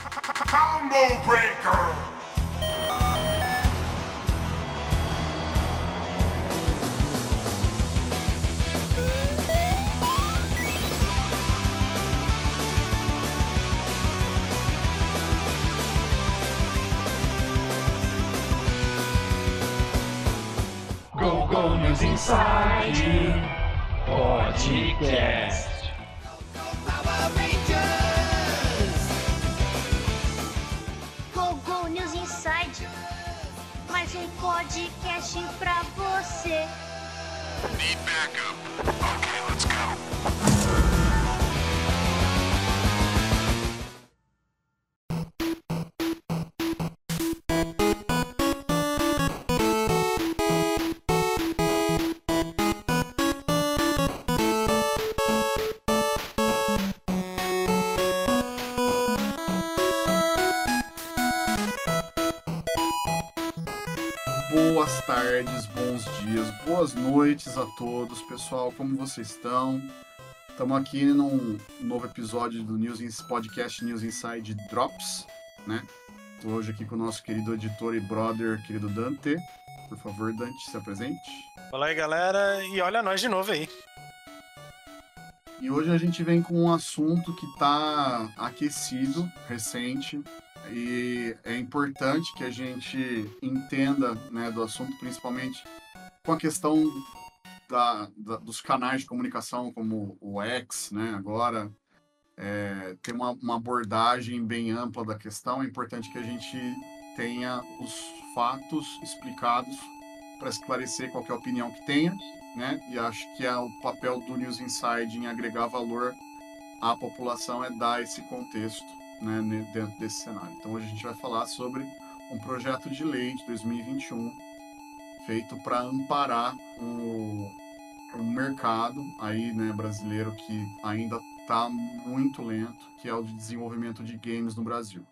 Combo Breaker! Go Go News Inside Podcast. Podcast pra você. Need backup. Okay, let's go. Dias, boas noites a todos, pessoal. Como vocês estão? Estamos aqui num novo episódio do News Ins- Podcast News Inside Drops, né? Tô hoje aqui com o nosso querido editor e brother, querido Dante. Por favor, Dante, se apresente. Fala aí, galera, e olha nós de novo aí. E hoje a gente vem com um assunto que está aquecido, recente, e é importante que a gente entenda né, do assunto, principalmente com a questão da- da- dos canais de comunicação, como o X, né, agora, é, tem uma, uma abordagem bem ampla da questão. É importante que a gente tenha os fatos explicados para esclarecer qualquer opinião que tenha né? E acho que é o papel do News Inside em agregar valor à população é dar esse contexto, né, dentro desse cenário. Então hoje a gente vai falar sobre um projeto de lei de 2021 feito para amparar o, o mercado aí, né, brasileiro que ainda está muito lento, que é o de desenvolvimento de games no Brasil.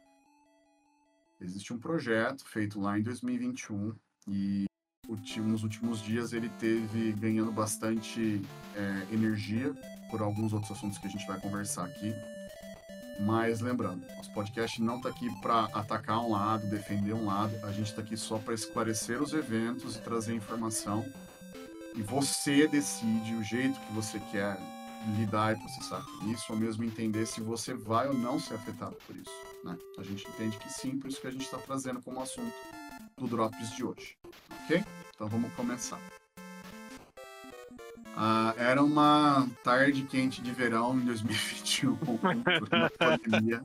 Existe um projeto feito lá em 2021 e nos últimos dias ele teve ganhando bastante é, energia por alguns outros assuntos que a gente vai conversar aqui. Mas lembrando, nosso podcast não está aqui para atacar um lado, defender um lado, a gente está aqui só para esclarecer os eventos e trazer informação. E você decide o jeito que você quer lidar e processar com isso, ou mesmo entender se você vai ou não ser afetado por isso. Né? A gente entende que sim, por isso que a gente está trazendo como assunto do Drops de hoje. Ok? Então vamos começar. Ah, era uma tarde quente de verão em 2021, na pandemia,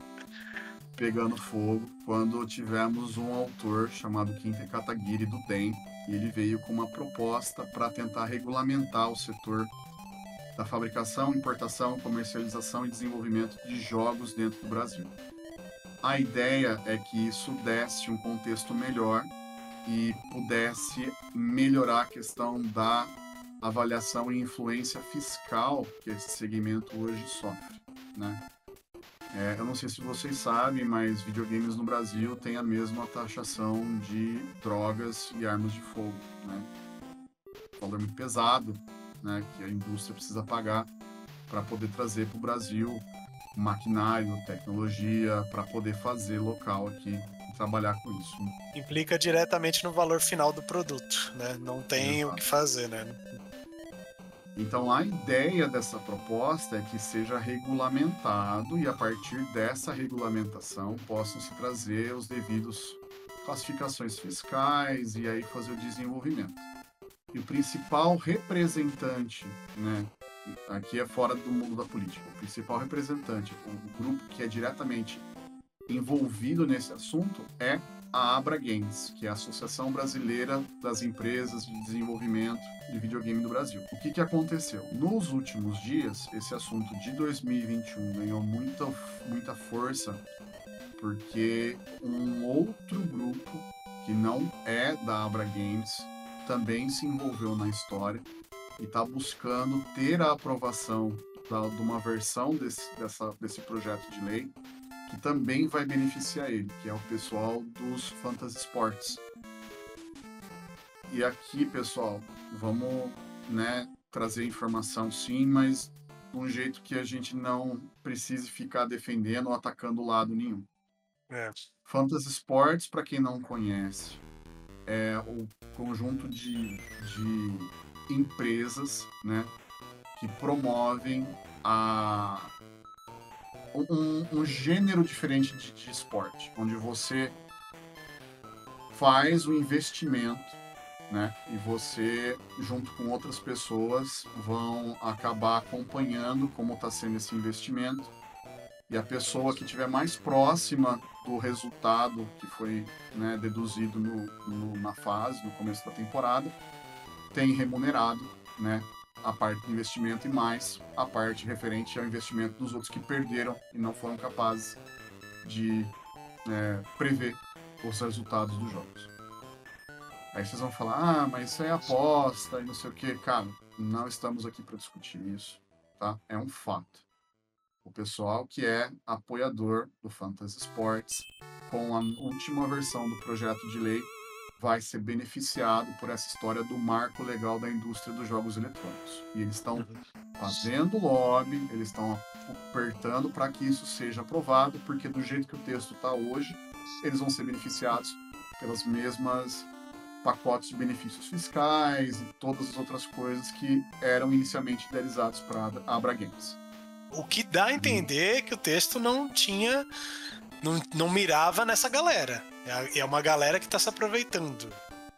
pegando fogo, quando tivemos um autor chamado Kinte Kataguiri do DEM, e ele veio com uma proposta para tentar regulamentar o setor da fabricação, importação, comercialização e desenvolvimento de jogos dentro do Brasil. A ideia é que isso desse um contexto melhor e pudesse melhorar a questão da avaliação e influência fiscal que esse segmento hoje sofre, né? É, eu não sei se vocês sabem, mas videogames no Brasil têm a mesma taxação de drogas e armas de fogo, né? Valor muito pesado, né? Que a indústria precisa pagar para poder trazer para o Brasil maquinário, tecnologia, para poder fazer local aqui trabalhar com isso. Implica diretamente no valor final do produto, né? Não tem Exato. o que fazer, né? Então a ideia dessa proposta é que seja regulamentado e a partir dessa regulamentação possam se trazer os devidos classificações fiscais e aí fazer o desenvolvimento. E o principal representante, né, aqui é fora do mundo da política, o principal representante, o grupo que é diretamente envolvido nesse assunto é a Abra Games, que é a Associação Brasileira das Empresas de Desenvolvimento Brasil. O que, que aconteceu? Nos últimos dias, esse assunto de 2021 ganhou muita, muita força porque um outro grupo que não é da Abra Games também se envolveu na história e está buscando ter a aprovação da- de uma versão desse, dessa, desse projeto de lei que também vai beneficiar ele, que é o pessoal dos Fantasy Sports. E aqui, pessoal, vamos né, trazer informação sim, mas de um jeito que a gente não precise ficar defendendo ou atacando lado nenhum. É. Fantasy Sports, para quem não conhece, é o conjunto de, de empresas, né, que promovem a um, um gênero diferente de, de esporte, onde você faz o investimento, né? E você, junto com outras pessoas, vão acabar acompanhando como está sendo esse investimento. E a pessoa que estiver mais próxima do resultado que foi né, deduzido no, no- na fase, no começo da temporada, tem remunerado né, a parte do investimento e mais a parte referente ao investimento dos outros que perderam e não foram capazes de é, prever os resultados dos jogos. Aí vocês vão falar, ah, mas isso é aposta e não sei o que. Cara, não estamos aqui para discutir isso, tá? É um fato. O pessoal que é apoiador do Fantasy Sports, com a última versão do projeto de lei, vai ser beneficiado por essa história do marco legal da indústria dos jogos eletrônicos. E eles estão fazendo lobby, eles estão apertando para que isso seja aprovado, porque do jeito que o texto está hoje, eles vão ser beneficiados pelas mesmas pacotes de benefícios fiscais e todas as outras coisas que eram inicialmente idealizados para a Abra Games. O que dá a entender que o texto não tinha. Não, não mirava nessa galera. É É uma galera que está se aproveitando.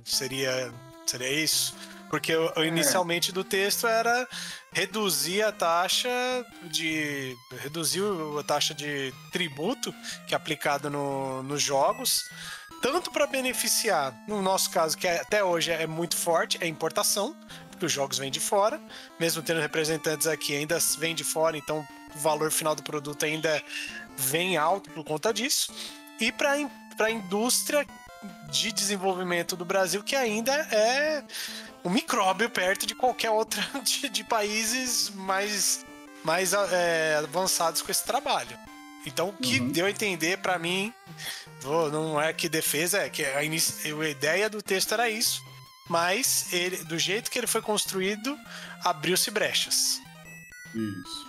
Seria, seria isso? Porque o- o inicialmente do texto era reduzir a taxa de. reduzir a taxa de tributo que é aplicado no, nos jogos, tanto para beneficiar, no nosso caso, que é- até hoje é muito forte, é importação, porque os jogos vêm de fora, mesmo tendo representantes aqui, ainda vem de fora, então o valor final do produto ainda vem alto por conta disso. E para a indústria de desenvolvimento do Brasil, que ainda é um micróbio perto de qualquer outra de, de países mais, mais é, avançados com esse trabalho. Então, o que Uhum. deu a entender para mim, vou- não é que defesa, é que a, inici- a ideia do texto era isso, mas ele, do jeito que ele foi construído, abriu-se brechas. Isso.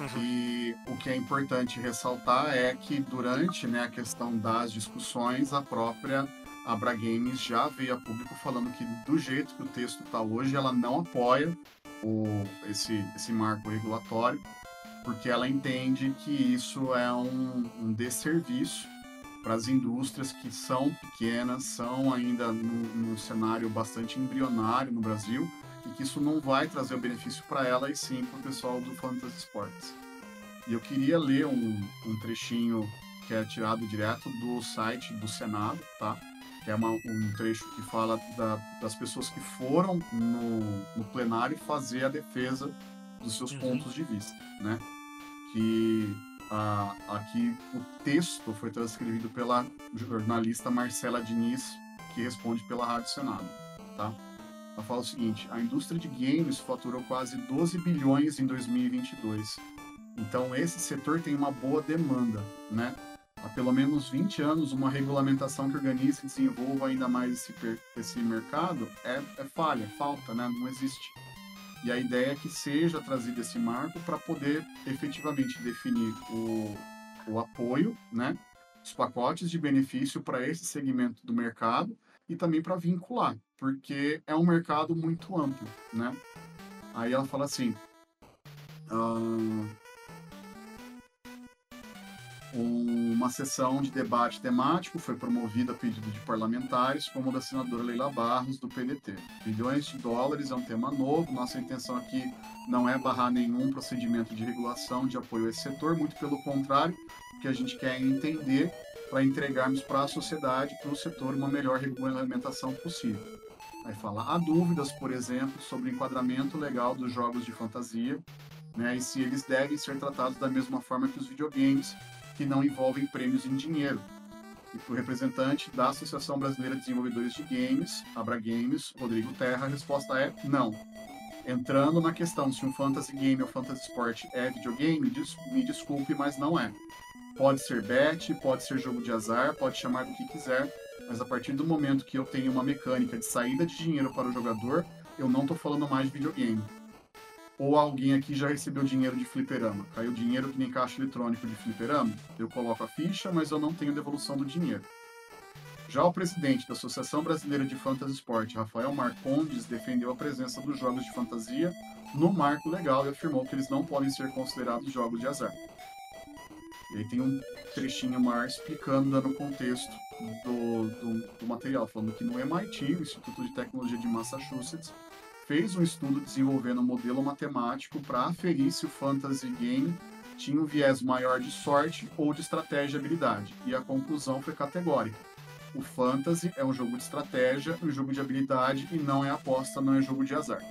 Uhum. E o que é importante ressaltar é que durante né, a questão das discussões, a própria Abra Games já veio a público falando que do jeito que o texto está hoje, ela não apoia o, esse, esse marco regulatório, porque ela entende que isso é um, um desserviço para as indústrias que são pequenas, são ainda no cenário bastante embrionário no Brasil, e que isso não vai trazer o benefício para ela e sim para o pessoal do Fantasy Sports. E eu queria ler um, um trechinho que é tirado direto do site do Senado, tá? Que é uma- um trecho que fala da- das pessoas que foram no, no plenário fazer a defesa dos seus Uhum. pontos de vista, né? Que ah, aqui o texto foi transcrevido pela jornalista Marcela Diniz, que responde pela Rádio Senado, tá? Ela fala o seguinte: a indústria de games faturou quase 12 bilhões em 2022. Então esse setor tem uma boa demanda, né? Há pelo menos 20 anos, uma regulamentação que organize e desenvolva ainda mais esse, esse mercado é, é falha, falta, né? Não existe. E a ideia é que seja trazido esse marco para poder efetivamente definir o, o apoio, né? Os pacotes de benefício para esse segmento do mercado e também para vincular, porque é um mercado muito amplo, né? Aí ela fala assim, ah, uma sessão de debate temático foi promovida a pedido de parlamentares, como da senadora Leila Barros, do PDT. Bilhões de dólares é um tema novo, nossa intenção aqui não é barrar nenhum procedimento de regulação de apoio a esse setor, muito pelo contrário, o que a gente quer é entender para entregarmos para a sociedade, para o setor, uma melhor regulamentação possível. Aí fala, há dúvidas, por exemplo, sobre o enquadramento legal dos jogos de fantasia, né, e se eles devem ser tratados da mesma forma que os videogames, que não envolvem prêmios em dinheiro. E para o representante da Associação Brasileira de Desenvolvedores de Games, Abra Games, Rodrigo Terra, a resposta é não. Entrando na questão se um fantasy game ou fantasy sport é videogame, des- me desculpe, mas não é. Pode ser bet, pode ser jogo de azar, pode chamar do que quiser, mas a partir do momento que eu tenho uma mecânica de saída de dinheiro para o jogador, eu não estou falando mais de videogame. Ou alguém aqui já recebeu dinheiro de fliperama? Caiu dinheiro que nem caixa eletrônico de fliperama? Eu coloco a ficha, mas eu não tenho devolução do dinheiro. Já o presidente da Associação Brasileira de Fantasy Sport, Rafael Marcondes, defendeu a presença dos jogos de fantasia no marco legal e afirmou que eles não podem ser considerados jogos de azar. E aí tem um trechinho maior explicando, dando contexto do, do, do material, falando que no MIT, o Instituto de Tecnologia de Massachusetts, fez um estudo desenvolvendo um modelo matemático para aferir se o fantasy game tinha um viés maior de sorte ou de estratégia e habilidade. E a conclusão foi categórica. O fantasy é um jogo de estratégia, um jogo de habilidade e não é aposta, não é jogo de azar.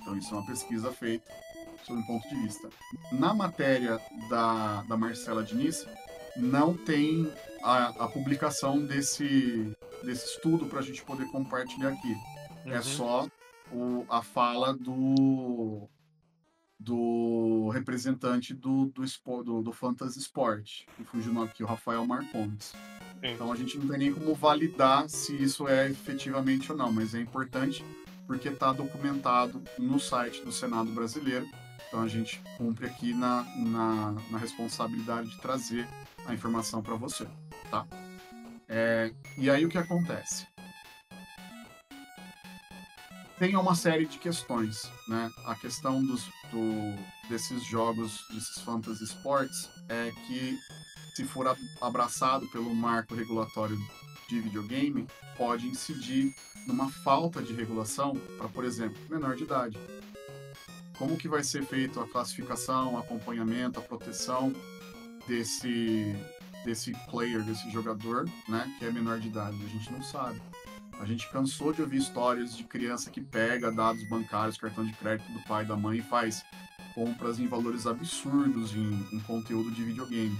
Então isso é uma pesquisa feita sob um ponto de vista. Na matéria da, da Marcela Diniz, não tem a, a publicação desse, desse estudo para a gente poder compartilhar aqui. É Uhum. só o, a fala do, do representante do, do, espo- do, do Fantasy Sport, que fugiu nome aqui, o Rafael Marcondes. Sim. Então a gente não tem nem como validar se isso é efetivamente ou não, mas é importante porque está documentado no site do Senado Brasileiro. Então a gente cumpre aqui na, na, na responsabilidade de trazer a informação para você, tá? É, e aí o que acontece? Tem uma série de questões, né? A questão dos, do, desses jogos, desses fantasy sports, é que se for abraçado pelo marco regulatório de videogame, pode incidir numa falta de regulação para, por exemplo, menor de idade. Como que vai ser feito a classificação, o acompanhamento, a proteção desse desse player, desse jogador, né, que é menor de idade? A gente não sabe. A gente cansou de ouvir histórias de criança que pega dados bancários, cartão de crédito do pai e da mãe e faz compras em valores absurdos em, em conteúdo de videogame.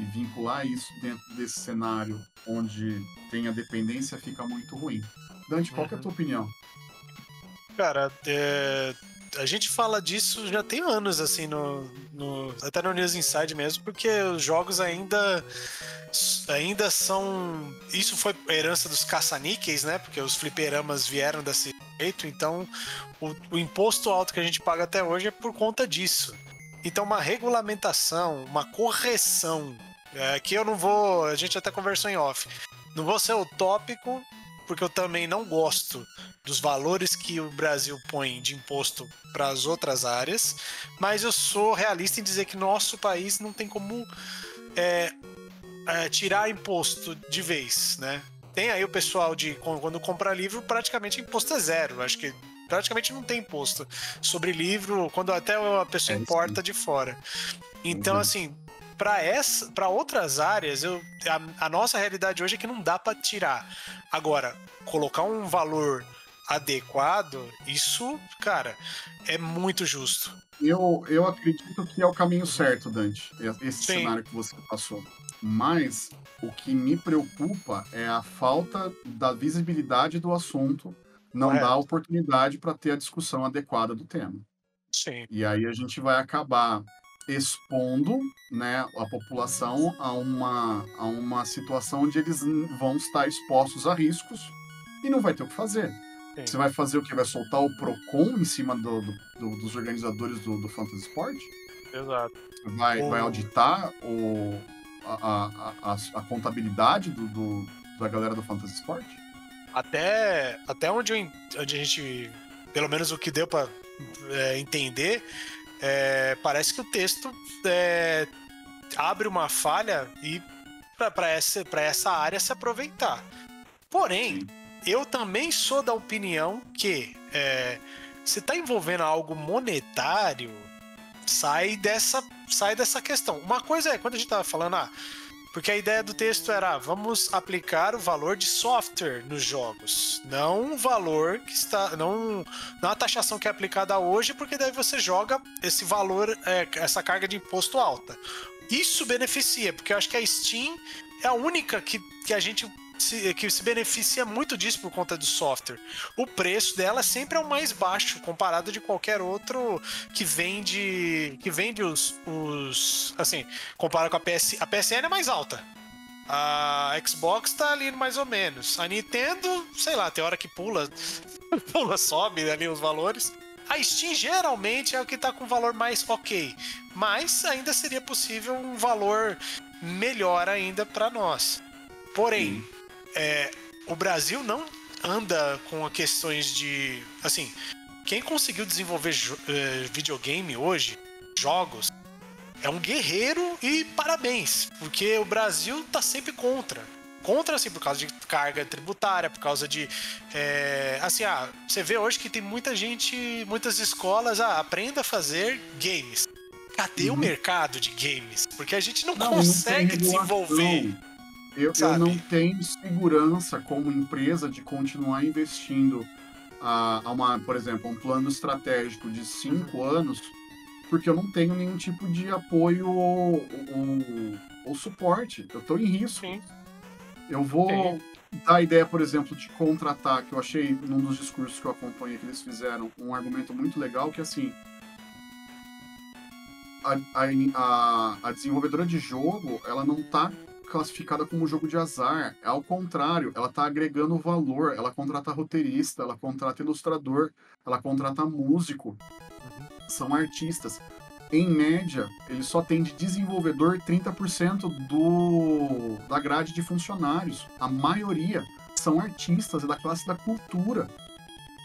E vincular isso dentro desse cenário onde tem a dependência fica muito ruim. Dante, qual que é a Uhum. tua opinião? Cara, é, a gente fala disso já tem anos, assim, no, no- até no News Inside mesmo, porque os jogos ainda ainda são. Isso foi herança dos caça-níqueis, né? Porque os fliperamas vieram desse jeito, então o, o imposto alto que a gente paga até hoje é por conta disso. Então, uma regulamentação, uma correção, é, que eu não vou. A gente até conversou em off. Não vou ser utópico, porque eu também não gosto dos valores que o Brasil põe de imposto para as outras áreas, mas eu sou realista em dizer que nosso país não tem como é, é, tirar imposto de vez, né? Tem aí o pessoal de quando compra livro, praticamente imposto é zero. Acho que praticamente não tem imposto sobre livro, quando até a pessoa É, importa de fora. Então, Uhum. assim, para essa, para outras áreas, eu, a, a nossa realidade hoje é que não dá para tirar. Agora, colocar um valor adequado, isso, cara, é muito justo. Eu, eu acredito que é o caminho certo, Dante, esse Sim. cenário que você passou. Mas o que me preocupa é a falta da visibilidade do assunto, não Correto. dá oportunidade para ter a discussão adequada do tema. Sim. E aí a gente vai acabar expondo né, a população a uma, a uma situação onde eles vão estar expostos a riscos e não vai ter o que fazer. Sim. Você vai fazer o que? Vai soltar o PROCON em cima do, do- do- dos organizadores do, do Fantasy Sport? Exato. Vai, vai auditar o, a, a, a, a contabilidade do, da galera do Fantasy Sport? Até, até onde, eu onde a gente, pelo menos o que deu para entender, é, parece que o texto é, abre uma falha e para essa, pra essa área se aproveitar. Porém, eu também sou da opinião que é, se está envolvendo algo monetário, sai dessa, sai dessa questão. Uma coisa é, quando a gente tava falando, ah, porque a ideia do texto era, ah, vamos aplicar o valor de software nos jogos, não o valor que está, não, não a taxação que é aplicada hoje, porque daí você joga esse valor, é, essa carga de imposto alta. Isso beneficia, porque eu acho que a Steam é a única que, que a gente se, que se beneficia muito disso por conta do software. O preço dela sempre é o mais baixo comparado de qualquer outro que vende que vende os, os assim, compara com a PS, a PSN é mais alta. A Xbox tá ali mais ou menos. A Nintendo, sei lá, tem hora que pula, pula, sobe ali os valores. A Steam geralmente é o que tá com valor mais ok, mas ainda seria possível um valor melhor ainda para nós. Porém, é, o Brasil não anda com questões de. Assim, quem conseguiu desenvolver eh, videogame hoje, jogos, é um guerreiro e parabéns, porque o Brasil tá sempre contra. Contra, assim, por causa de carga tributária, por causa de. é, assim, ah, você vê hoje que tem muita gente, muitas escolas, ah, aprenda a fazer games. Cadê o mercado de games? Porque a gente não, Uhum. Não, não consegue regulação. desenvolver. Eu, eu não tenho segurança como empresa de continuar investindo a, a uma, por exemplo, um plano estratégico de cinco Uhum. anos, porque eu não tenho nenhum tipo de apoio ou, ou- ou suporte. Eu estou em risco. Sim. Eu vou Sim. dar a ideia, por exemplo, de contratar, que eu achei num dos discursos que eu acompanhei que eles fizeram, um argumento muito legal, que assim. A, a, a, a desenvolvedora de jogo, ela não tá classificada como jogo de azar. É ao contrário, ela tá agregando valor. Ela contrata roteirista, ela contrata ilustrador, ela contrata músico. São artistas. Em média, ele só tem de desenvolvedor 30% do, da grade de funcionários. A maioria são artistas da classe da cultura.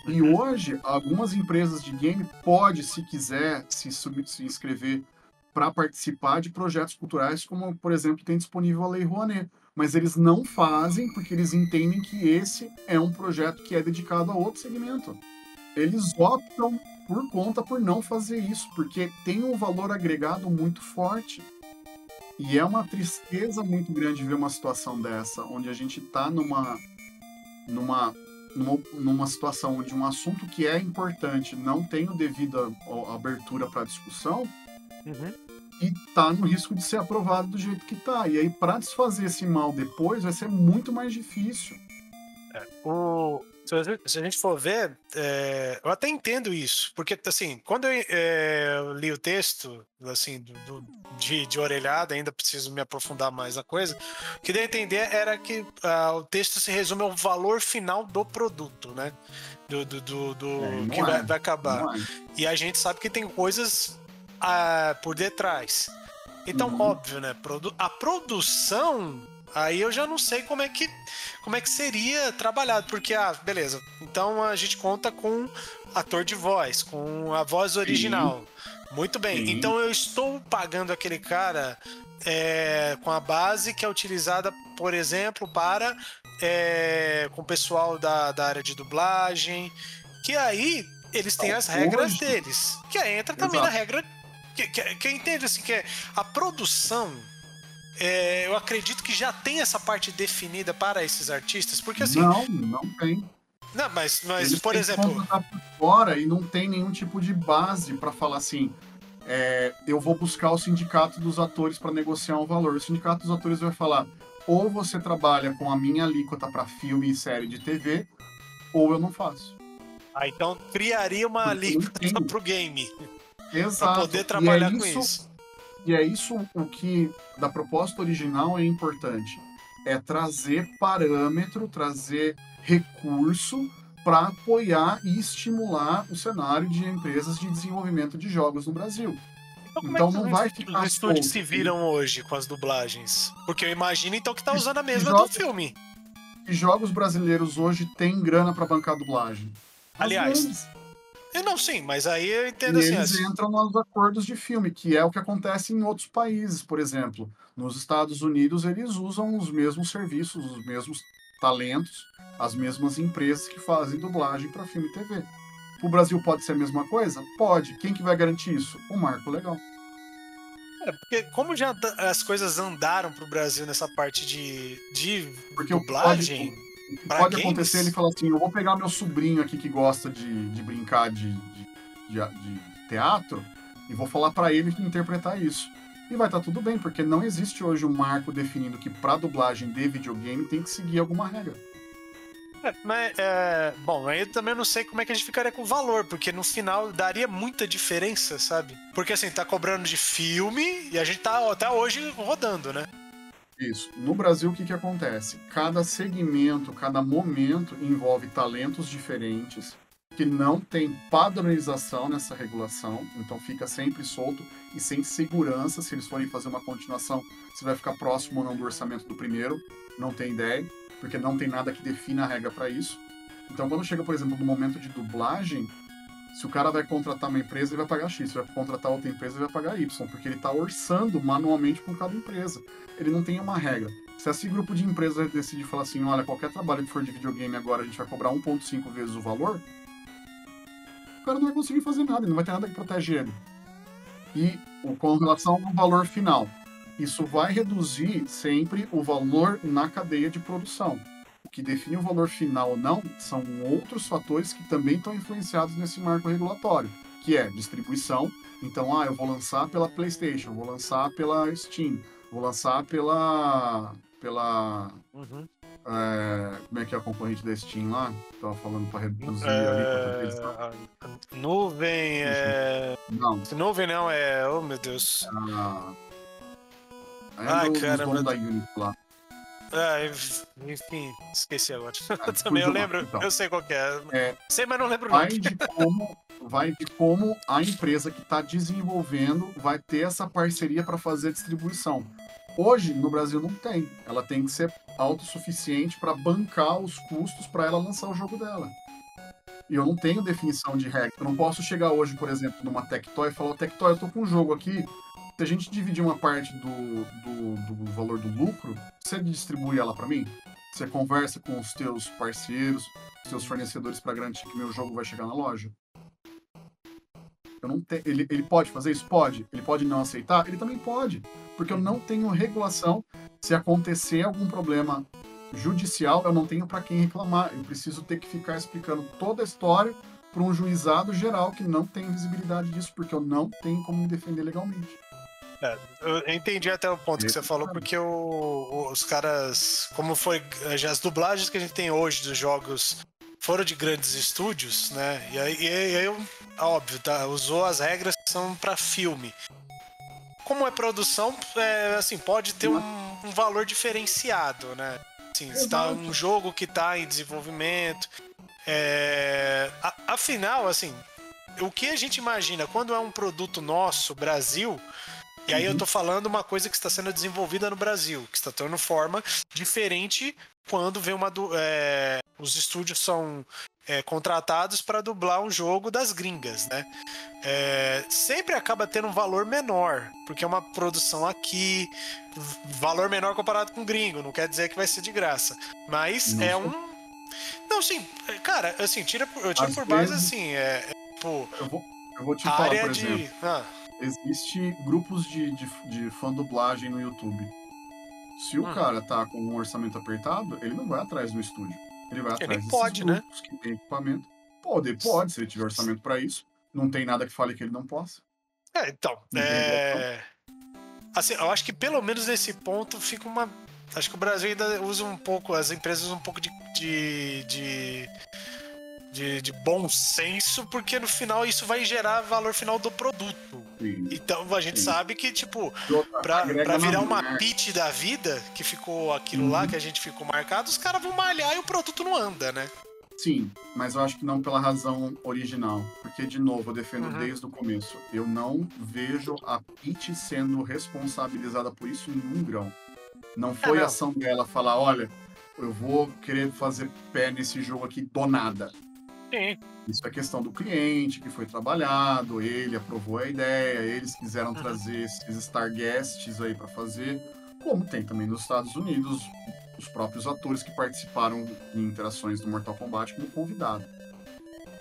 E hoje, algumas empresas de game pode, se quiser, se, se inscrever para participar de projetos culturais, como, por exemplo, tem disponível a Lei Rouanet. Mas eles não fazem porque eles entendem que esse é um projeto que é dedicado a outro segmento. Eles optam por conta por não fazer isso, porque tem um valor agregado muito forte. E é uma tristeza muito grande ver uma situação dessa, onde a gente está numa, numa, numa, numa situação onde um assunto que é importante não tem o devido a- a abertura para discussão e tá no risco de ser aprovado do jeito que tá. E aí, para desfazer esse mal depois, vai ser muito mais difícil. O- se, a gente- for ver, é, eu até entendo isso, porque assim, quando eu, é, eu li o texto, assim, do, do- de, de orelhada, ainda preciso me aprofundar mais na coisa, o que deu a entender era que ah, o texto se resume ao valor final do produto, né? Do, do, do- do- É, que é. vai, vai acabar. É? E a gente sabe que tem coisas por detrás. Então, Uhum. óbvio, né? A produção, aí eu já não sei como é que como é que seria trabalhado, porque ah, beleza. Então a gente conta com ator de voz, com a voz original. Muito bem. Sim. Então eu estou pagando aquele cara é, com a base que é utilizada, por exemplo, para é, com o pessoal da, da área de dublagem, que aí eles têm Então, as regras deles, que aí entra também na Exato. regra que, que, que eu entendo assim que é a produção é, eu acredito que já tem essa parte definida para esses artistas, porque assim, não, Não, não tem. mas, mas Eles por exemplo, fora e não tem nenhum tipo de base para falar assim. é, eu vou buscar o sindicato dos atores para negociar um valor. O sindicato dos atores vai falar: ou você trabalha com a minha alíquota para filme e série de TV, ou eu não faço. ah, então criaria uma alíquota entendo. pro game Exato. para poder E é trabalhar com isso- isso. E é isso o que da proposta original é importante. É trazer parâmetro, trazer recurso para apoiar e estimular o cenário de empresas de desenvolvimento de jogos no Brasil. então é que não os vai ficar os estúdios se viram hoje com as dublagens? Porque eu imagino então que tá usando a mesma do jogos- filme. E jogos brasileiros hoje têm grana para bancar a dublagem. Aliás, não, sim, mas aí eu E entendo assim. eles as- entram nos acordos de filme, que é o que acontece em outros países, por exemplo. Nos Estados Unidos, eles usam os mesmos serviços, os mesmos talentos, as mesmas empresas que fazem dublagem para filme e TV. O Brasil pode ser a mesma coisa? Pode. Quem que vai garantir isso? O marco legal. É, porque como já da- as coisas andaram pro Brasil nessa parte de, de Porque dublagem. o pra pode games? acontecer, ele fala assim, eu vou pegar meu sobrinho aqui que gosta de, de brincar de, de, de- de teatro e vou falar para ele interpretar isso. E vai estar tudo bem, porque não existe hoje um marco definindo que para dublagem de videogame tem que seguir alguma regra. É, mas, é, bom, aí eu também não sei como é que a gente ficaria com o valor, porque no final daria muita diferença, sabe? Porque assim, tá cobrando de filme e a gente tá até hoje rodando, né? Isso. No Brasil, o que, que acontece? Cada segmento, cada momento envolve talentos diferentes, que não tem padronização nessa regulação, então fica sempre solto e sem segurança se eles forem fazer uma continuação, se vai ficar próximo ou não do orçamento do primeiro, não tem ideia, porque não tem nada que defina a regra para isso. Então, quando chega, por exemplo, no momento de dublagem, se o cara vai contratar uma empresa, ele vai pagar X. Se vai contratar outra empresa, ele vai pagar Y, porque ele está orçando manualmente com cada empresa. Ele não tem uma regra. Se esse grupo de empresas decidir falar assim, olha, qualquer trabalho que for de videogame agora, a gente vai cobrar 1.5 vezes o valor, o cara não vai conseguir fazer nada, não vai ter nada que protege ele. E com relação ao valor final, isso vai reduzir sempre o valor na cadeia de produção. O que define o valor final ou não são outros fatores que também estão influenciados nesse marco regulatório, que é distribuição. Então, ah, eu vou lançar pela PlayStation, vou lançar pela Steam, vou lançar pela pela Uhum. é, como é que é a concorrente da Steam lá? Tava falando para reduzir ali É, a- nuvem é. Não, Nuvem não, é. Oh meu Deus. a é Ai, dos caramba. donos da Unity lá. Ah, enfim, esqueci agora. Ah, Também eu lembro, então. eu sei qual é. É, Sei, mas não lembro vai de como vai de como a empresa que está desenvolvendo vai ter essa parceria para fazer a distribuição. Hoje no Brasil não tem. Ela tem que ser autossuficiente para bancar os custos para ela lançar o jogo dela. E eu não tenho definição de regra. Eu não posso chegar hoje, por exemplo, numa Tectoy e falar: Tectoy, eu tô com um jogo aqui. Se a gente dividir uma parte do, do, do valor do lucro, você distribui ela para mim? Você conversa com os teus parceiros, os teus fornecedores para garantir que meu jogo vai chegar na loja? Eu não te... ele, ele pode fazer isso? Pode. Ele pode não aceitar? Ele também pode. Porque eu não tenho regulação. Se acontecer algum problema judicial, eu não tenho para quem reclamar. Eu preciso ter que ficar explicando toda a história para um juizado geral que não tem visibilidade disso, porque eu não tenho como me defender legalmente. Eu entendi até o ponto que você falou, porque o- os caras, como foi, já as dublagens que a gente tem hoje dos jogos foram de grandes estúdios, né? E aí, e aí eu, óbvio, tá, usou as regras que são pra filme. Como é produção, é, assim, pode ter um, um valor diferenciado, né? Assim, tá Exato. um jogo que tá em desenvolvimento. é, a- afinal, assim, o que a gente imagina quando é um produto nosso, Brasil, e aí eu tô falando uma coisa que está sendo desenvolvida no Brasil, que está tomando forma diferente quando vem uma. du- é, os estúdios são é, contratados para dublar um jogo das gringas, né? É, sempre acaba tendo um valor menor, porque é uma produção aqui, valor menor comparado com gringo, não quer dizer que vai ser de graça. Mas é um. Não, sim, cara, assim, tira, por- eu tiro Às por base vezes- assim, é, é, pô, Eu vou, eu vou te a falar, área por de. exemplo. Ah, Existe grupos de, de, de fã dublagem no YouTube. Se o Hum. cara tá com um orçamento apertado, ele não vai atrás do estúdio. Ele vai Ele atrás desses pode, né? grupos que tem equipamento. Pode, pode, se ele tiver orçamento para isso. Não tem nada que fale que ele não possa. É, então. É... Assim, eu acho que pelo menos nesse ponto fica uma. Acho que o Brasil ainda usa um pouco, as empresas usam um pouco de. de, de, de, de bom senso, porque no final isso vai gerar valor final do produto. E, Então a gente Sim. sabe que, tipo, pra, pra na virar uma marca. pitch da vida, que ficou aquilo lá, Uhum. que a gente ficou marcado, os caras vão malhar e o produto não anda, né? Sim, mas eu acho que não pela razão original. Porque, de novo, eu defendo Uhum. desde o começo. Eu não vejo a Peach sendo responsabilizada por isso em um grão. Não foi não. ação dela falar, olha, eu vou querer fazer pé nesse jogo aqui do nada. Sim. Isso é questão do cliente que foi trabalhado, ele aprovou a ideia, eles quiseram Uhum. trazer esses star guests aí para fazer, como tem também nos Estados Unidos os próprios atores que participaram em interações do Mortal Kombat como convidado.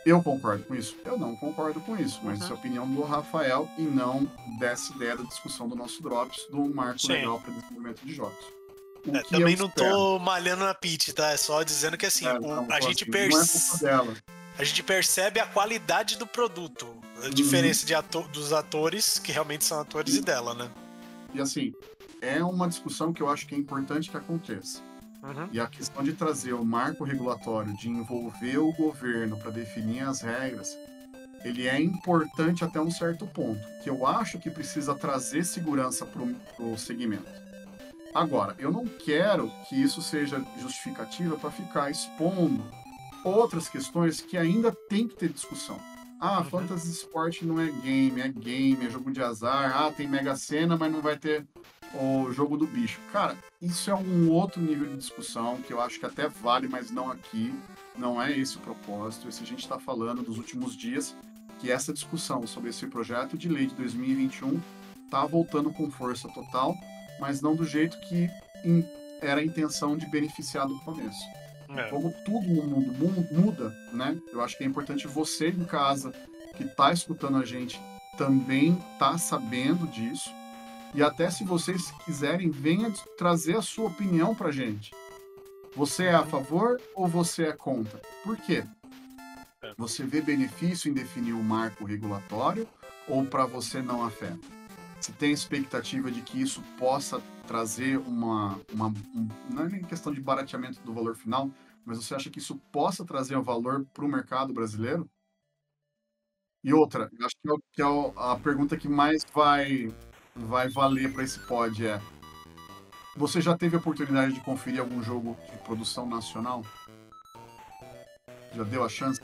Eu concordo com isso? Eu não concordo com isso, mas Uhum. isso é a opinião do Rafael e não dessa ideia da discussão do nosso Drops do marco Sim. legal para desenvolvimento de jogos. É, também não espero- tô malhando na pitch, tá? É só dizendo que assim, É, o- não, a, gente assim, perce- Não é. A gente percebe a qualidade do produto. A Uhum. diferença de ato- dos atores, que realmente são atores, e dela, né? E assim, é uma discussão que eu acho que é importante que aconteça. Uhum. E a questão de trazer o marco regulatório, de envolver o governo para definir as regras, ele é importante até um certo ponto, que eu acho que precisa trazer segurança para o segmento. Agora, eu não quero que isso seja justificativa para ficar expondo outras questões que ainda tem que ter discussão. Ah, Uhum. Fantasy Sport não é game, é game, é jogo de azar. Ah, tem Mega Sena, mas não vai ter o jogo do bicho. Cara, isso é um outro nível de discussão que eu acho que até vale, mas não aqui. Não é esse o propósito. Esse a gente está falando dos últimos dias, que essa discussão sobre esse projeto de lei de 2021 tá voltando com força total, mas não do jeito que era a intenção de beneficiar do começo É. como tudo no mundo mu- muda, né? Eu acho que é importante você em casa que tá escutando a gente também tá sabendo disso. E até se vocês quiserem, venha trazer a sua opinião pra gente. Você é a favor ou você é contra? Por quê? É. Você vê benefício em definir o marco regulatório ou para você não afeta? Você tem expectativa de que isso possa trazer uma, uma um- não é nem questão de barateamento do valor final, mas você acha que isso possa trazer um valor para o mercado brasileiro? E outra, acho que, é que é a pergunta que mais vai, vai valer para esse pod é: você já teve a oportunidade de conferir algum jogo de produção nacional? Já deu a chance?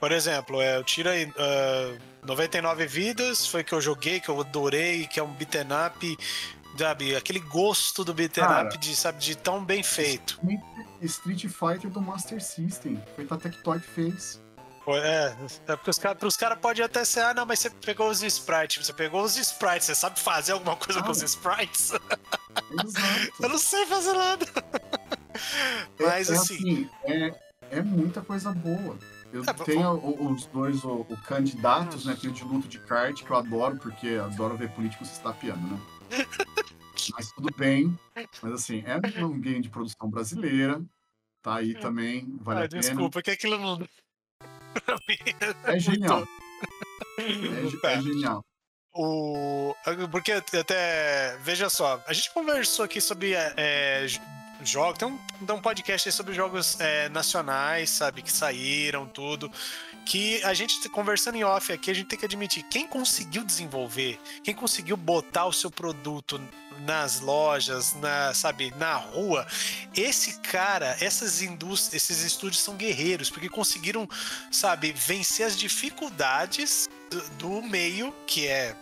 Por exemplo, é, eu aí ah, 99 vidas, foi que eu joguei, que eu adorei, que é um beaten up, sabe? Aquele gosto do beaten Cara. up de, sabe, de tão bem feito. Street Fighter do Master System. Foi a Tectoy que fez. É, é porque os caras cara podem até ser, ah, não, mas você pegou os sprites, você pegou os sprites, você sabe fazer alguma coisa com os sprites? Exato. Eu não sei fazer nada. Mas é, é assim, é, é muita coisa boa. Eu É, tenho o- os dois o, o candidatos, né? Tem o de luto de kart, que eu adoro, porque adoro ver políticos se estapeando, né? Mas tudo bem. Mas assim, é um game de produção brasileira. Tá aí também, vale a pena. desculpa, que aquilo não. mim, É genial. É, ge- é Tá. genial. O... Porque até. Veja só, a gente conversou aqui sobre é, jogos. Tem um, tem um podcast aí sobre jogos é, nacionais, sabe? Que saíram, tudo. Que a gente conversando em off aqui, a gente tem que admitir: quem conseguiu desenvolver, quem conseguiu botar o seu produto nas lojas, na, sabe, na rua, esse cara, essas indústrias, esses estúdios são guerreiros, porque conseguiram, sabe, vencer as dificuldades do, do meio, que é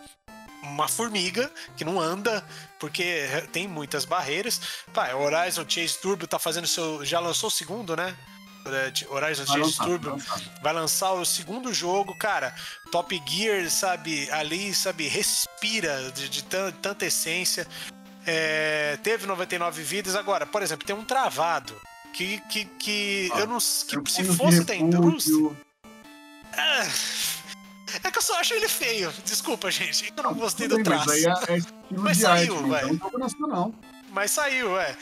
uma formiga que não anda, porque tem muitas barreiras. Pá, Horizon Chase Turbo tá fazendo seu. Já lançou o segundo, né? Horizon Vai Chase lançar, Turbo vai lançar. vai lançar o segundo jogo, cara. Top Gear, sabe, ali, sabe, respira de, de tan- tanta essência. É, teve 99 vidas. Agora, por exemplo, tem um travado. Que, que, que Ah, eu não que se fosse da indústria. repúdio. É que eu só acho ele feio. Desculpa, gente. Eu não gostei do traço. Mas é, é Mas saiu, arte, mas vai. é nacional. Mas saiu, é.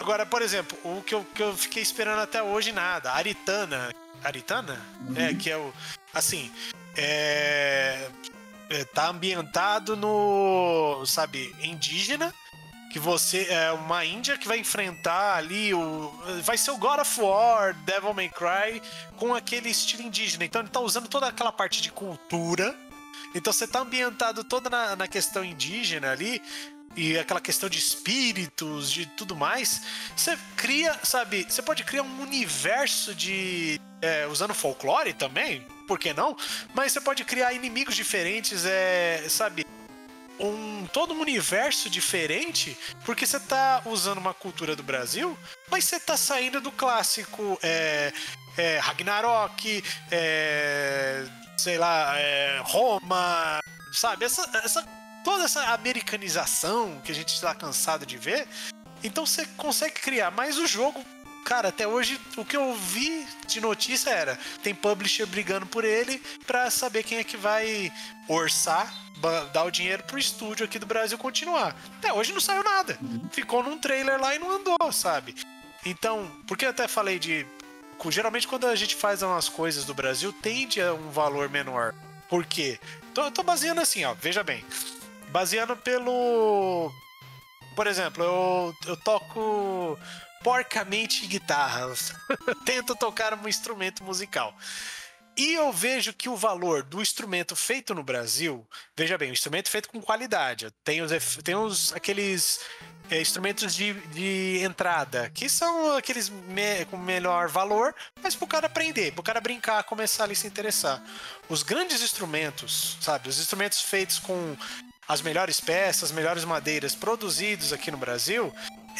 Agora, por exemplo, o que eu, que eu fiquei esperando até hoje, nada. Aritana. Aritana? Uhum. É, que é o. Assim. É. é, tá ambientado no. Sabe, indígena. Que você é uma Índia que vai enfrentar ali o. Vai ser o God of War, Devil May Cry, com aquele estilo indígena. Então ele tá usando toda aquela parte de cultura. Então você tá ambientado toda na, na questão indígena ali e aquela questão de espíritos, de tudo mais, você cria, sabe, você pode criar um universo de. é, usando folclore também, por que não? Mas você pode criar inimigos diferentes, é, sabe? Um, todo um universo diferente, porque você tá usando uma cultura do Brasil, mas você tá saindo do clássico é, é, Ragnarok, é, sei lá, é, Roma, sabe? Essa, essa toda essa americanização que a gente está cansado de ver. Então você consegue criar, mas o jogo, cara, até hoje o que eu vi de notícia era tem publisher brigando por ele pra saber quem é que vai orçar, dar o dinheiro pro estúdio aqui do Brasil continuar. Até hoje não saiu nada. Ficou num trailer lá e não andou, sabe? Então, porque eu até falei de geralmente quando a gente faz umas coisas do Brasil tende a um valor menor. Por quê? Eu tô baseando assim, ó, veja bem. Baseando pelo. Por exemplo, eu, eu toco porcamente guitarra. Tento tocar um instrumento musical. E eu vejo que o valor do instrumento feito no Brasil, veja bem, um instrumento feito com qualidade. Tem os, tem os aqueles é, instrumentos de, de entrada, que são aqueles me- com melhor valor, mas pro cara aprender, pro cara brincar, começar ali a se interessar. Os grandes instrumentos, sabe? Os instrumentos feitos com as melhores peças, as melhores madeiras produzidos aqui no Brasil,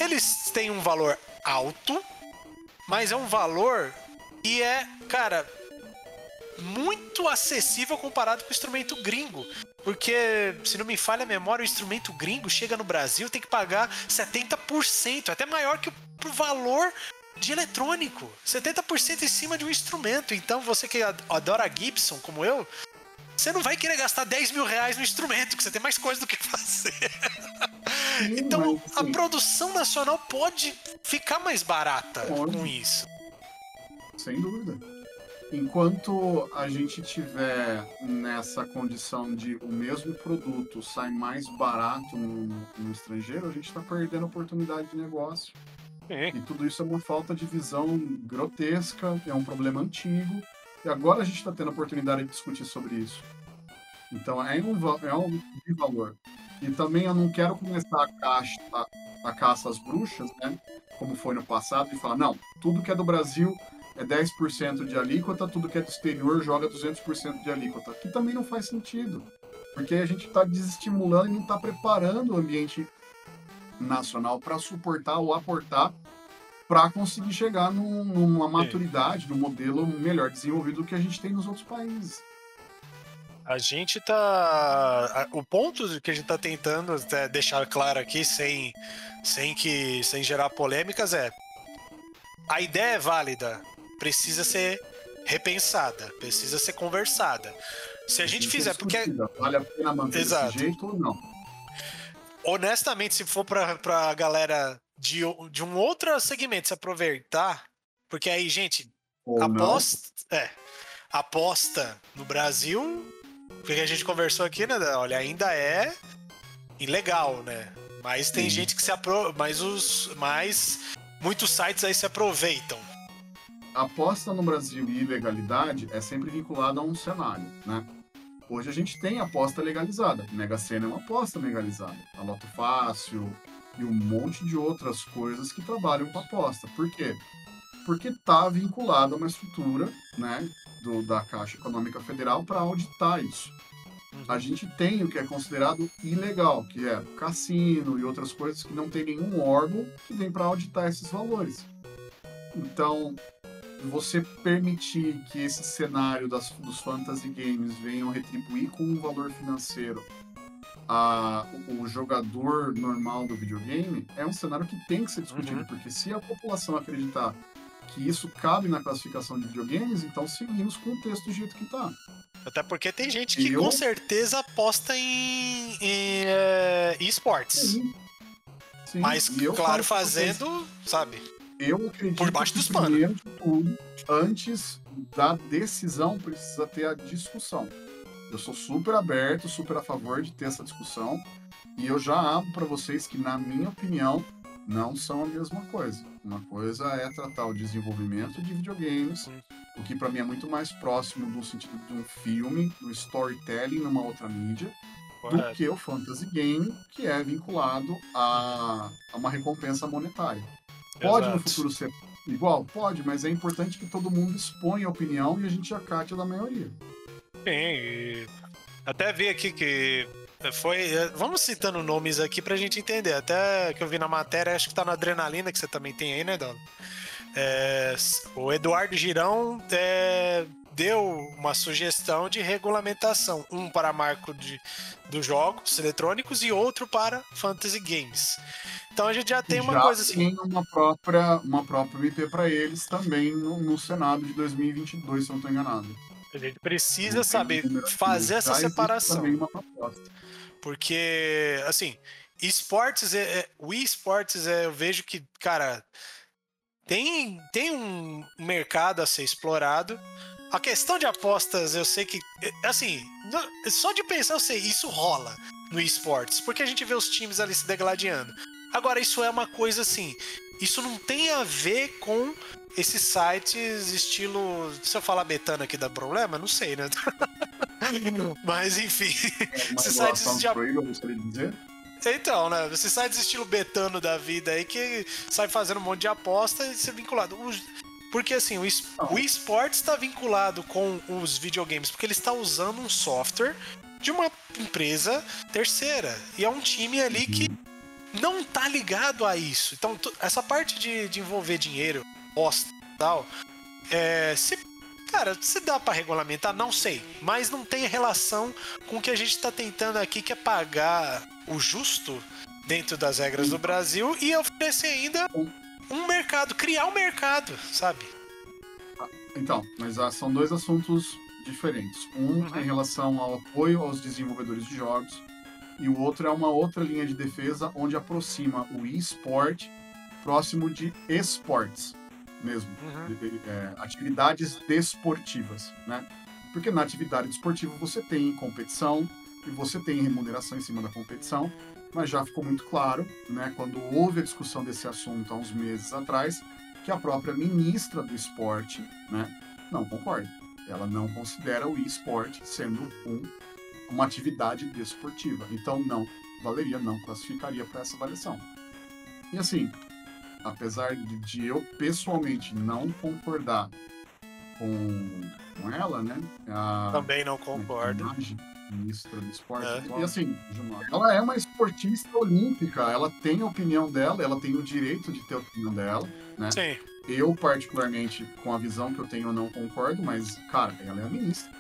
eles têm um valor alto, mas é um valor que é, cara, muito acessível comparado com o instrumento gringo. Porque, se não me falha a memória, o instrumento gringo chega no Brasil tem que pagar 70%, até maior que o valor de eletrônico. 70% em cima de um instrumento. Então, você que ad- adora Gibson, como eu, você não vai querer gastar 10 mil reais no instrumento, que você tem mais coisa do que fazer. Então, a produção nacional pode ficar mais barata Pode. com isso. Sem dúvida. Enquanto a gente tiver nessa condição de o mesmo produto sai mais barato no, no estrangeiro, a gente está perdendo oportunidade de negócio. E tudo isso é uma falta de visão grotesca, é um problema antigo. E agora a gente está tendo a oportunidade de discutir sobre isso. Então é um, é um de valor. E também eu não quero começar a, a caça às bruxas, né? Como foi no passado, e falar, não, tudo que é do Brasil é 10% de alíquota, tudo que é do exterior joga 200% de alíquota. Que também não faz sentido. Porque a gente está desestimulando e não está preparando o ambiente nacional para suportar ou aportar para conseguir chegar num- numa maturidade, num modelo melhor desenvolvido do que a gente tem nos outros países. A gente tá. O ponto que a gente tá tentando até deixar claro aqui, sem, sem, que, sem gerar polêmicas, é. A ideia é válida, precisa ser repensada, precisa ser conversada. Se a gente é fizer, porque discutida. Vale a pena manter Exato. desse jeito ou não? honestamente, se for pra, pra galera de, de um outro segmento se aproveitar, porque aí, gente, Ou aposta, é, aposta no Brasil, porque a gente conversou aqui, né? Olha, ainda é ilegal, né? Mas tem Sim. gente que se apro, mas os mais muitos sites aí se aproveitam. Aposta no Brasil e ilegalidade é sempre vinculada a um cenário, né? Hoje a gente tem aposta legalizada. Mega Sena é uma aposta legalizada. A Loto Fácil e um monte de outras coisas que trabalham com aposta. Por quê? Porque está vinculado a uma estrutura, né, do, da Caixa Econômica Federal para auditar isso. A gente tem o que é considerado ilegal, que é cassino e outras coisas que não tem nenhum órgão que vem para auditar esses valores. Então, você permitir que esse cenário das, dos fantasy games venham retribuir com um valor financeiro a, o, jogador normal do videogame é um cenário que tem que ser discutido, Uhum. porque se a população acreditar que isso cabe na classificação de videogames, então seguimos com o texto do jeito que está. Até porque tem gente que eu- com certeza aposta em, em é, esportes. Sim. Sim, Mas, claro, fazendo, sabe? Eu acredito Por baixo dos panos. antes da decisão, precisa ter a discussão. Eu sou super aberto, super a favor de ter essa discussão. E eu já abro para vocês que, na minha opinião, não são a mesma coisa. Uma coisa é tratar o desenvolvimento de videogames, o que para mim é muito mais próximo do sentido de um filme, do storytelling numa outra mídia, do que o fantasy game, que é vinculado a, a uma recompensa monetária. Pode no Exato. futuro ser igual? Pode, mas é importante que todo mundo exponha a opinião e a gente acate a da maioria. Sim, e até vi aqui que foi. Vamos citando nomes aqui pra gente entender. Até que eu vi na matéria, acho que tá na adrenalina que você também tem aí, né, Dona? É, o Eduardo Girão é, deu uma sugestão de regulamentação, um para marco de, dos jogos eletrônicos e outro para fantasy games. Então a gente já tem uma Já coisa assim. tem uma própria, uma própria MP para eles também no, no Senado de 2022, se eu não estou enganado. A gente precisa saber fazer essa separação. Porque, assim, esportes, é, é, o esportes, é, eu vejo que, cara, tem, tem um mercado a ser explorado. A questão de apostas, eu sei que, é, assim, só de pensar, eu sei, isso rola no esportes, porque a gente vê os times ali se degladiando. Agora, isso é uma coisa assim, isso não tem a ver com esses sites estilo. Se eu falar betano aqui dá problema? Não sei, né? Mas enfim. Uma Esses sites de dizer. Então, né? Esses sites estilo betano da vida aí que sai fazendo um monte de aposta e ser vinculado. Porque assim, o, es- o esportes está vinculado com os videogames, porque ele está usando um software de uma empresa terceira. E é um time ali que não tá ligado a isso. Então, essa parte de, de envolver dinheiro, aposta e tal, é, se, cara, se dá pra regulamentar, não sei. Mas não tem relação com o que a gente tá tentando aqui, que é pagar o justo dentro das regras do Brasil e oferecer ainda um mercado, criar um mercado, sabe? Então, mas ah, são dois assuntos diferentes. Um Uhum. em relação ao apoio aos desenvolvedores de jogos e o outro é uma outra linha de defesa onde aproxima o eSport próximo de esportes mesmo, Uhum. é, atividades desportivas, né? Porque na atividade desportiva você tem competição e você tem remuneração em cima da competição, mas já ficou muito claro, né, quando houve a discussão desse assunto há uns meses atrás, que a própria ministra do esporte, né, não concorda. Ela não considera o esporte sendo um, uma atividade desportiva. Então não valeria, não classificaria para essa avaliação. E assim, apesar de, eu pessoalmente não concordar com, com ela, né, a, Também não concordo. ministra do esporte. É. E assim, ela é uma esportista olímpica, ela tem a opinião dela, ela tem o direito de ter a opinião dela, né? Sim. Eu, particularmente, com a visão que eu tenho, eu não concordo, mas, cara, ela é a ministra.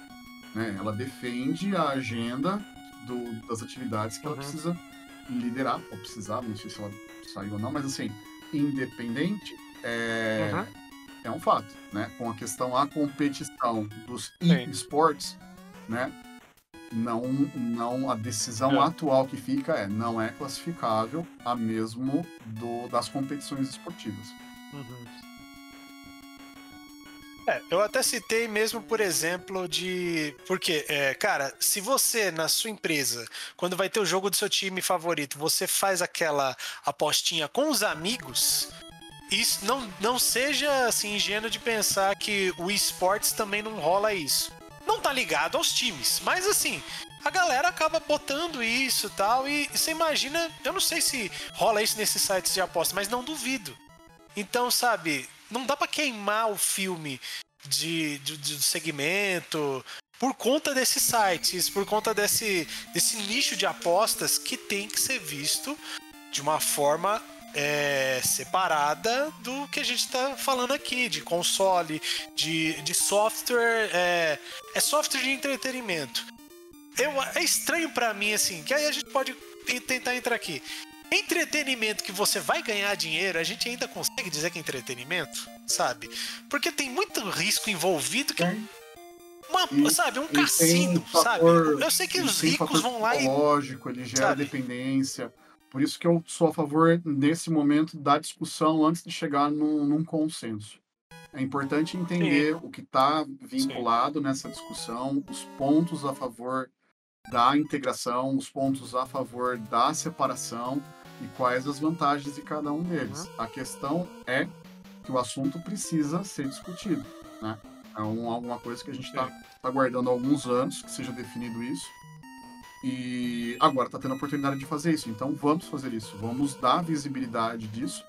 Né? Ela defende a agenda do- das atividades que ela Uhum. precisa liderar, ou precisava, não sei se ela saiu ou não, mas assim, independente, é, Uhum. é um fato, né? Com a questão a competição dos esportes, né? Não, não a decisão É. atual que fica é não é classificável a mesmo do, das competições esportivas. É, eu até citei mesmo, por exemplo, de. Porque, é, cara, se você, na sua empresa, quando vai ter o jogo do seu time favorito, você faz aquela apostinha com os amigos, isso não, não seja assim ingênuo de pensar que o esportes também não rola isso. Não tá ligado aos times, mas assim. A galera acaba botando isso tal, e você imagina, eu não sei se rola isso nesses sites de aposta, mas não duvido. Então, sabe, não dá pra queimar o filme de, de, de segmento por conta desses sites, por conta desse, desse nicho de apostas que tem que ser visto de uma forma é, separada do que a gente está falando aqui, de console, de, de software. É, é software de entretenimento. Eu, é estranho pra mim, assim, que aí a gente pode te- tentar entrar aqui. Entretenimento que você vai ganhar dinheiro, a gente ainda consegue dizer que é entretenimento, sabe? Porque tem muito risco envolvido que Tem. uma, E- sabe, um cassino, um sabe? Eu sei que os ricos vão lá e psicológico, ele gera sabe? dependência. Por isso que eu sou a favor, nesse momento, da discussão antes de chegar num, num consenso. É importante entender o que está vinculado nessa discussão, os pontos a favor da integração, os pontos a favor da separação e quais as vantagens de cada um deles. Uhum. A questão é que o assunto precisa ser discutido. Né? É um- alguma coisa que a gente está aguardando há alguns anos que seja definido isso. E agora está tendo a oportunidade de fazer isso. Então vamos fazer isso. Vamos dar visibilidade disso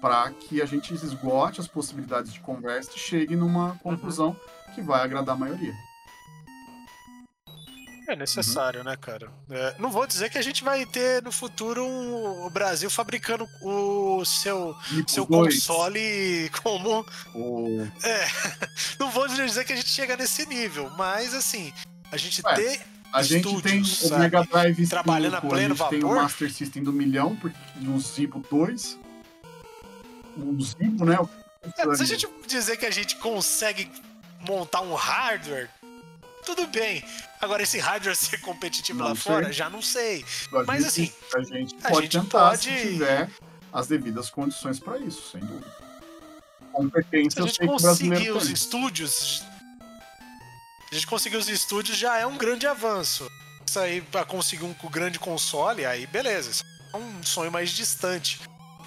para que a gente esgote as possibilidades de conversa e chegue numa conclusão que vai agradar a maioria. É necessário, Uhum. né, cara? É, não vou dizer que a gente vai ter no futuro um- o Brasil fabricando o seu, Tipo seu dois, console como o- É, não vou dizer que a gente chega nesse nível, mas assim, a gente Ué, ter A gente tem estúdios, o sabe? Mega Drive 5, Trabalhando a pleno a gente tem o vapor. Master System do milhão, porque no Zibo 2. O Zibo, né? o- É, se a gente dizer que a gente consegue montar um hardware, tudo bem. Agora, esse hardware ser competitivo Não lá sei. fora, já não sei. A Mas, gente- assim, a gente a pode gente tentar se pode- tiver as devidas condições para isso, sem dúvida. Se Competência a eu gente conseguir os tem. estúdios. A gente conseguir os estúdios já é um grande avanço. Isso aí, pra conseguir um grande console, aí beleza. Isso é um sonho mais distante.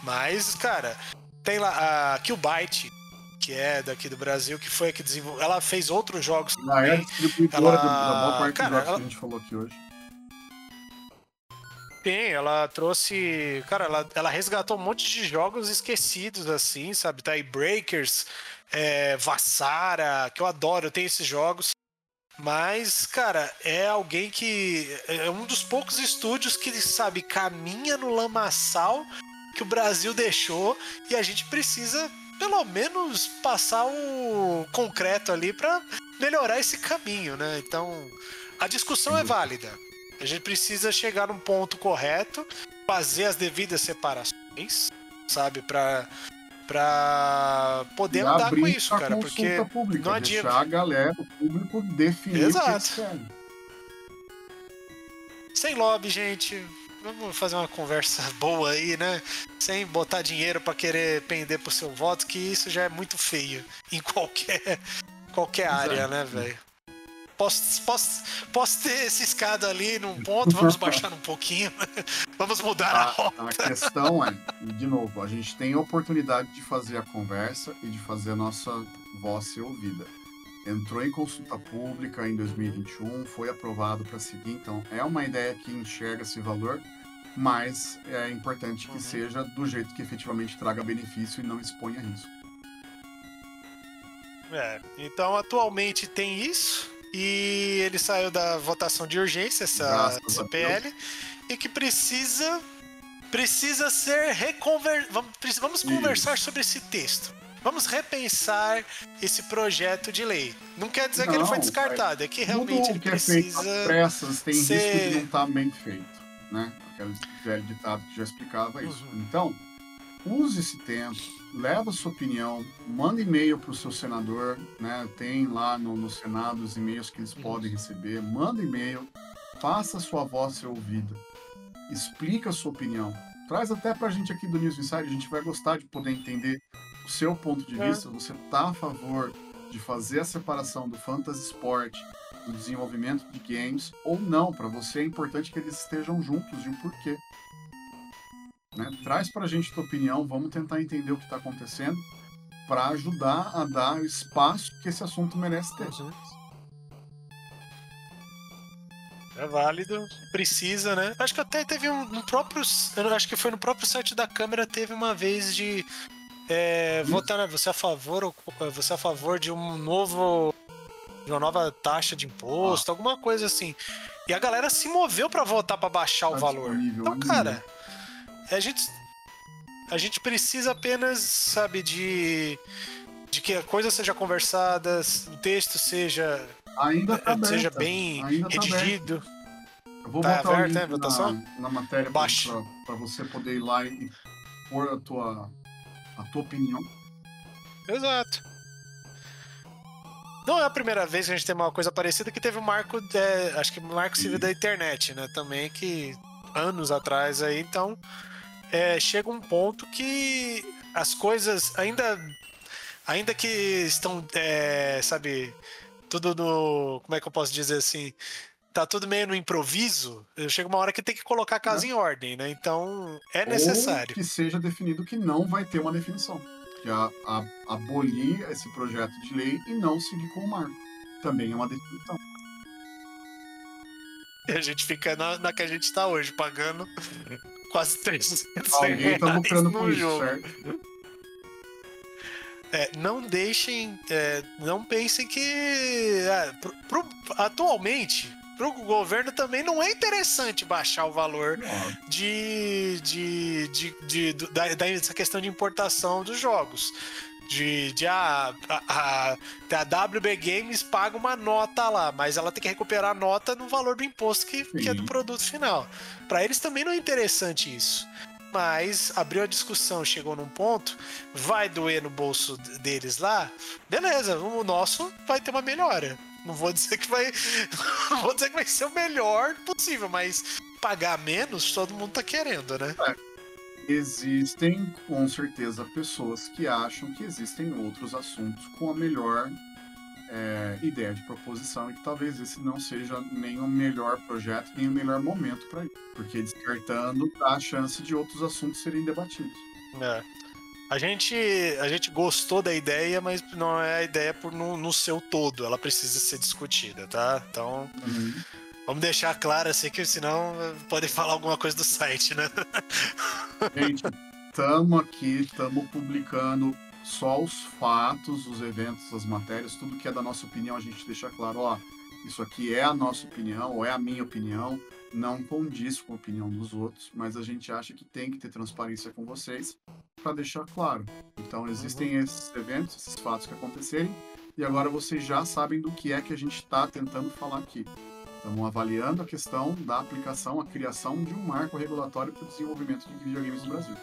Mas, cara, tem lá a Killbyte, que é daqui do Brasil, que foi a que desenvolveu. Ela fez outros jogos Ela é também. distribuidora Ela- da boa parte cara, dos jogos ela- que a gente falou aqui hoje. Tem, ela trouxe. Cara, ela, ela resgatou um monte de jogos esquecidos, assim, sabe? Tie Breakers, é, Vassara, que eu adoro, eu tenho esses jogos. Mas, cara, é alguém que. É um dos poucos estúdios que, sabe, caminha no lamaçal que o Brasil deixou e a gente precisa, pelo menos, passar o concreto ali pra melhorar esse caminho, né? Então, a discussão é válida. A gente precisa chegar num ponto correto, fazer as devidas separações, sabe, Pra para poder E andar com isso, cara, porque pública, não adianta. deixar a galera, o público definir o que Exato. eles querem. sem lobby, gente. Vamos fazer uma conversa boa aí, né? Sem botar dinheiro pra querer pender pro seu voto, que isso já é muito feio em qualquer qualquer Exato. área, né, velho? Posso, posso, posso ter ciscado ali num ponto, vamos baixar um pouquinho, vamos mudar a A, rota. a questão é, de novo, a gente tem a oportunidade de fazer a conversa e de fazer a nossa voz ser ouvida. Entrou em consulta pública em 2021, foi aprovado para seguir, então é uma ideia que enxerga esse valor, mas é importante que Uhum. seja do jeito que efetivamente traga benefício e não exponha risco. É, então atualmente tem isso e ele saiu da votação de urgência essa, a PL e que precisa precisa ser reconver vamos, vamos conversar sobre esse texto. Vamos repensar esse projeto de lei. Não quer dizer que ele foi Não, descartado, é que realmente ele que é feito precisa às pressas tem ser- risco de não estar bem feito, né? Aquele velho ditado que já explicava isso. Uhum. Então, use esse tempo, leva a sua opinião, manda e-mail para o seu senador, né? Tem lá no, no Senado os e-mails que eles Uhum. podem receber, manda e-mail, faça a sua voz ser ouvida, explica a sua opinião. Traz até pra gente aqui do News Inside, a gente vai gostar de poder entender o seu ponto de É. vista. Você tá a favor de fazer a separação do fantasy sport do desenvolvimento de games ou não? Para você é importante que eles estejam juntos e o porquê. Né? Traz pra gente tua opinião, vamos tentar entender o que está acontecendo para ajudar a dar o espaço que esse assunto merece ter. É válido, precisa, né? Acho que até teve um no próprio. Acho que foi no próprio site da Câmara, teve uma vez de é, votar, né? Você é a favor ou você é a favor de um novo. De uma nova taxa de imposto, alguma coisa assim. E a galera se moveu pra votar pra baixar o Tá valor. disponível Então, cara, a gente. A gente precisa apenas, sabe, de. De que a coisa seja conversada, o texto seja Ainda tá aberta, seja bem ainda tá redigido. Eu vou Tá botar o link votação? na, na matéria para você poder ir lá e pôr a tua, a tua opinião. Exato. Não é a primeira vez que a gente tem uma coisa parecida que teve o marco, é, acho que o marco civil da internet, né? Também que anos atrás aí, então é, chega um ponto que as coisas ainda, ainda que estão, é, sabe, tudo no, como é que eu posso dizer assim, tá tudo meio no improviso. Chega uma hora que tem que colocar a casa em ordem, né? Então é necessário. Ou que seja definido que não vai ter uma definição. Que a, a, abolir esse projeto de lei e não seguir com o marco. Também é uma definição. E a gente fica na, na que a gente tá hoje, pagando quase 300 Alguém tá reais lucrando com isso, jogo. certo? É, não deixem, é, não pensem que é, pro- pro- atualmente pro governo também não é interessante baixar o valor de, de, de, de- da, dessa questão de importação dos jogos. De, de a, a, a, a WB Games paga uma nota lá, mas ela tem que recuperar a nota no valor do imposto que, que é do produto final. Para eles também não é interessante isso. Mas abriu a discussão, chegou num ponto, vai doer no bolso deles lá, beleza, o nosso vai ter uma melhora. Não vou dizer que vai. Não vou dizer que vai ser o melhor possível, mas pagar menos, todo mundo tá querendo, né? Existem, com certeza, pessoas que acham que existem outros assuntos com a melhor é, ideia de proposição e que talvez esse não seja nem o melhor projeto, nem o melhor momento para isso. Porque descartando dá a chance de outros assuntos serem debatidos. É. A gente, a gente gostou da ideia, mas não é a ideia por no, no seu todo. Ela precisa ser discutida, tá? Então, Uhum. vamos deixar claro assim, que senão podem falar alguma coisa do site, né? Gente, estamos aqui, estamos publicando só os fatos, os eventos, as matérias, tudo que é da nossa opinião, a gente deixa claro, ó, isso aqui é a nossa opinião, ou é a minha opinião, não condiz com a opinião dos outros, mas a gente acha que tem que ter transparência com vocês para deixar claro. Então existem esses eventos, esses fatos que acontecerem, e agora vocês já sabem do que é que a gente está tentando falar aqui. Estamos avaliando a questão da aplicação, a criação de um marco regulatório para o desenvolvimento de videogames no Brasil.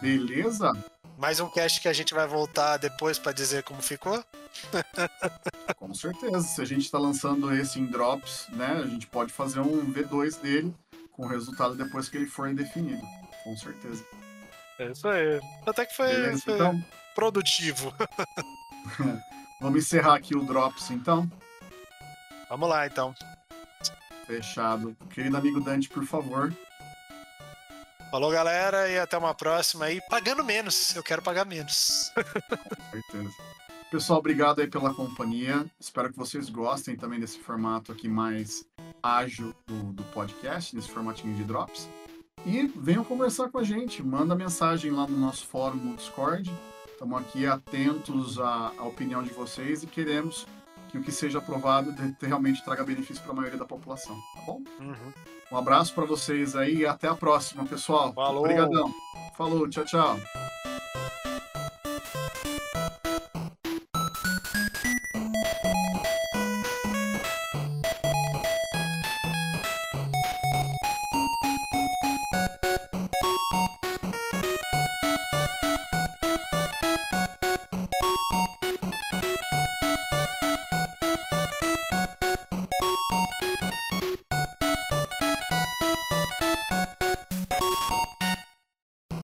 Beleza? Mais um cast que a gente vai voltar depois pra dizer como ficou. Com certeza. Se a gente está lançando esse em drops, né, a gente pode fazer um V2 dele com o resultado depois que ele for definido. Com certeza. É isso aí. Até que foi, Beleza? foi Então, produtivo. vamos encerrar aqui o drops, então. Vamos lá, então. Fechado. Querido amigo Dante, por favor. Falou, galera, e até uma próxima aí. Pagando menos. Eu quero pagar menos. Com certeza. Pessoal, obrigado aí pela companhia. Espero que vocês gostem também desse formato aqui mais ágil do, do podcast, nesse formatinho de drops. E venham conversar com a gente. Manda mensagem lá no nosso fórum no Discord. Estamos aqui atentos à, à opinião de vocês e queremos que o que seja aprovado realmente traga benefício para a maioria da população. Tá bom? Uhum. Um abraço para vocês aí e até a próxima, pessoal. Falou. Obrigadão. Falou, tchau, tchau.